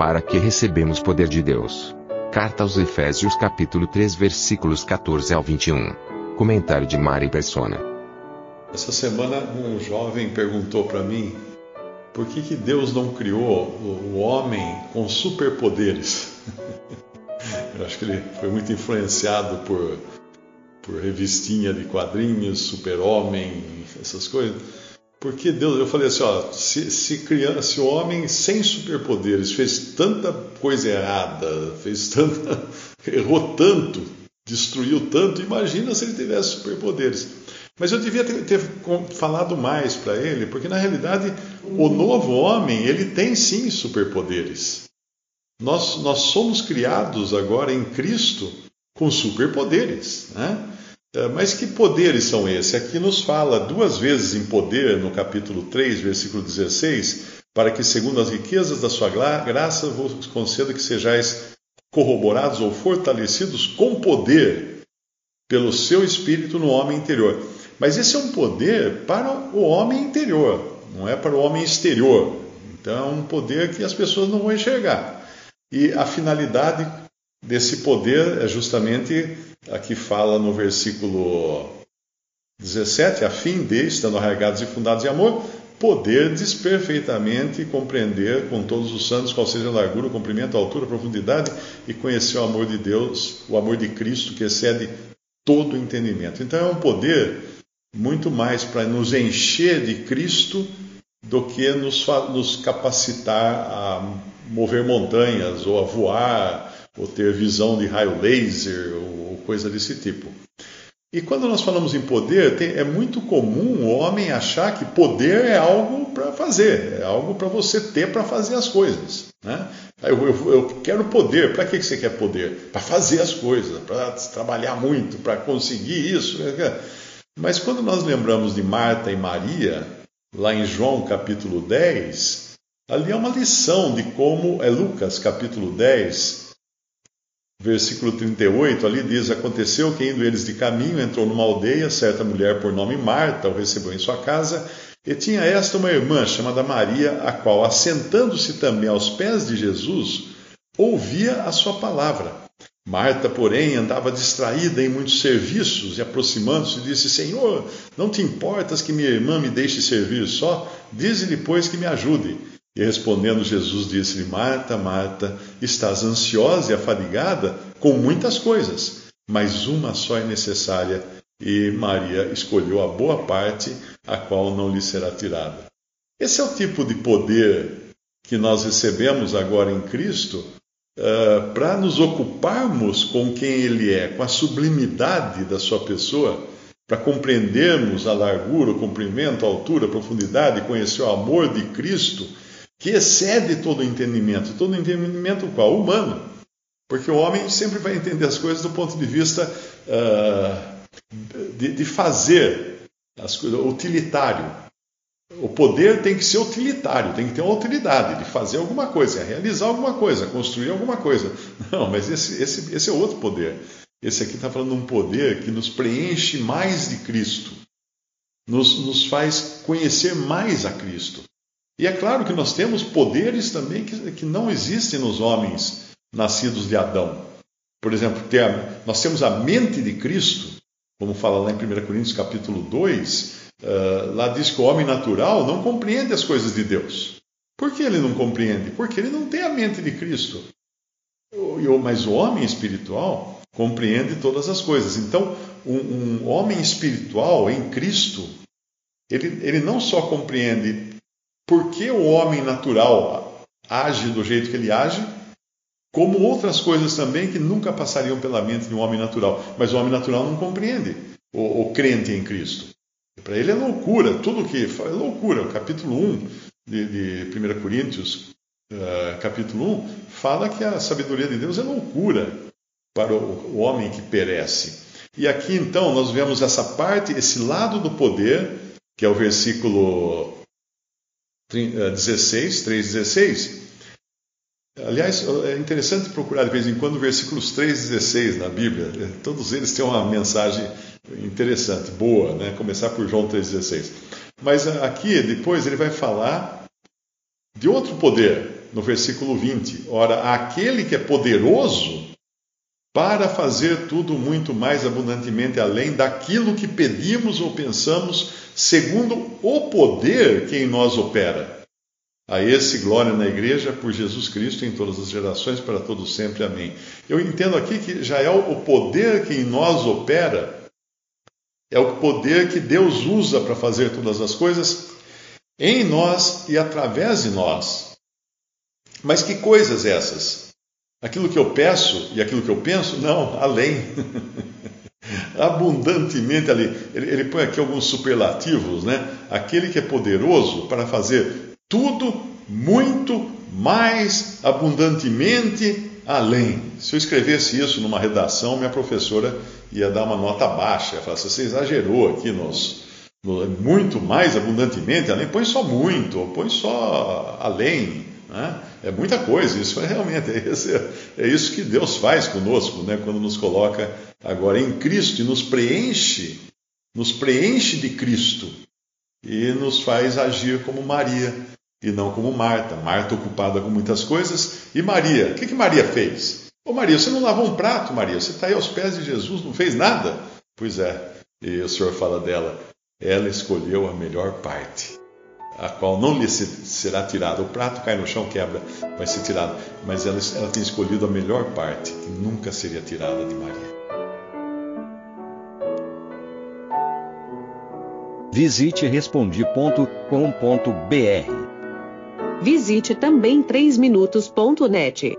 Para que recebemos poder de Deus. Carta aos Efésios capítulo 3 versículos 14 ao 21. Comentário de Mari Persona. Essa semana um jovem perguntou para mim por que, que Deus não criou o homem com superpoderes. Eu acho que ele foi muito influenciado por, por revistinha de quadrinhos, super-homem, essas coisas. Porque Deus, eu falei assim, ó, se, se, criança, se o homem sem superpoderes fez tanta coisa errada, fez tanta, errou tanto, destruiu tanto, imagina se ele tivesse superpoderes. Mas eu devia ter, ter falado mais para ele, porque na realidade o novo homem ele tem sim superpoderes. Nós, nós somos criados agora em Cristo com superpoderes, né? É, mas que poderes são esses? Aqui nos fala duas vezes em poder, no capítulo 3, versículo 16, para que, segundo as riquezas da sua graça, vos conceda que sejais corroborados ou fortalecidos com poder pelo seu espírito no homem interior. Mas esse é um poder para o homem interior, não é para o homem exterior. Então é um poder que as pessoas não vão enxergar. E a finalidade desse poder é justamente a que fala no versículo 17, a fim de, estando arraigados e fundados em amor, poderdes perfeitamente compreender com todos os santos qual seja a largura, o comprimento, a altura, a profundidade e conhecer o amor de Deus, o amor de Cristo que excede todo o entendimento. Então é um poder muito mais para nos encher de Cristo do que nos, nos capacitar a mover montanhas ou a voar ou ter visão de raio laser ou coisa desse tipo. E quando nós falamos em poder, tem, é muito comum o homem achar que poder é algo para fazer, é algo para você ter para fazer as coisas. Né? Eu, eu, eu quero poder, para que você quer poder? Para fazer as coisas, para trabalhar muito, para conseguir isso. Mas quando nós lembramos de Marta e Maria, lá em João capítulo 10, ali é uma lição de como, é Lucas capítulo 10, versículo 38, ali diz: Aconteceu que indo eles de caminho, entrou numa aldeia, certa mulher por nome Marta o recebeu em sua casa, e tinha esta uma irmã chamada Maria, a qual, assentando-se também aos pés de Jesus, ouvia a sua palavra. Marta, porém, andava distraída em muitos serviços e, aproximando-se, disse: Senhor, não te importas que minha irmã me deixe servir só? Dize-lhe, pois, que me ajude. E respondendo, Jesus disse-lhe: Marta, Marta, estás ansiosa e afadigada com muitas coisas, mas uma só é necessária. E Maria escolheu a boa parte, a qual não lhe será tirada. Esse é o tipo de poder que nós recebemos agora em Cristo uh, para nos ocuparmos com quem Ele é, com a sublimidade da Sua pessoa, para compreendermos a largura, o comprimento, a altura, a profundidade, conhecer o amor de Cristo, que excede todo entendimento. Todo entendimento qual? Humano. Porque o homem sempre vai entender as coisas do ponto de vista uh, de, de fazer as coisas, utilitário. O poder tem que ser utilitário, tem que ter uma utilidade de fazer alguma coisa, realizar alguma coisa, construir alguma coisa. Não, mas esse, esse, esse é outro poder. Esse aqui está falando de um poder que nos preenche mais de Cristo, nos, nos faz conhecer mais a Cristo. E é claro que nós temos poderes também que, que não existem nos homens nascidos de Adão. Por exemplo, nós temos a mente de Cristo, como fala lá em 1 Coríntios capítulo 2, Uh, lá diz que o homem natural não compreende as coisas de Deus. Por que ele não compreende? Porque ele não tem a mente de Cristo. Mas o homem espiritual compreende todas as coisas. Então, um, um homem espiritual em Cristo, ele, ele não só compreende por que o homem natural age do jeito que ele age, como outras coisas também que nunca passariam pela mente de um homem natural. Mas o homem natural não compreende o, o crente em Cristo. Para ele é loucura, tudo que é loucura. O capítulo 1 de, de 1 Coríntios, uh, capítulo 1, fala que a sabedoria de Deus é loucura para o, o homem que perece. E aqui então nós vemos essa parte, esse lado do poder, que é o versículo 16, 3,16. Aliás, é interessante procurar de vez em quando versículos 3 e 16 na Bíblia. Todos eles têm uma mensagem interessante, boa, né? Começar por João 3,16. Mas aqui, depois, ele vai falar de outro poder, no versículo 20. Ora, aquele que é poderoso para fazer tudo muito mais abundantemente além daquilo que pedimos ou pensamos, segundo o poder que em nós opera. A esse glória na igreja por Jesus Cristo em todas as gerações, para todos sempre. Amém. Eu entendo aqui que já é o poder que em nós opera, é o poder que Deus usa para fazer todas as coisas em nós e através de nós. Mas que coisas essas? Aquilo que eu peço e aquilo que eu penso? Não, além. Abundantemente ali. Ele, ele põe aqui alguns superlativos, né? Aquele que é poderoso para fazer tudo muito mais abundantemente além. Se eu escrevesse isso numa redação, minha professora ia dar uma nota baixa, ia falar você exagerou aqui nos, no, muito mais abundantemente além, põe só muito, põe só além. Né? É muita coisa, isso é realmente, é, é isso que Deus faz conosco, né? quando nos coloca agora em Cristo e nos preenche, nos preenche de Cristo e nos faz agir como Maria e não como Marta. Marta ocupada com muitas coisas. E Maria? O que, que Maria fez? Ô Maria, você não lavou um prato, Maria? Você está aí aos pés de Jesus, não fez nada? Pois é, e o Senhor fala dela, ela escolheu a melhor parte, a qual não lhe será tirada. O prato cai no chão, quebra, vai ser tirado. Mas ela, ela tem escolhido a melhor parte, que nunca seria tirada de Maria. Visite respondi.com.br Visite também 3minutos.net.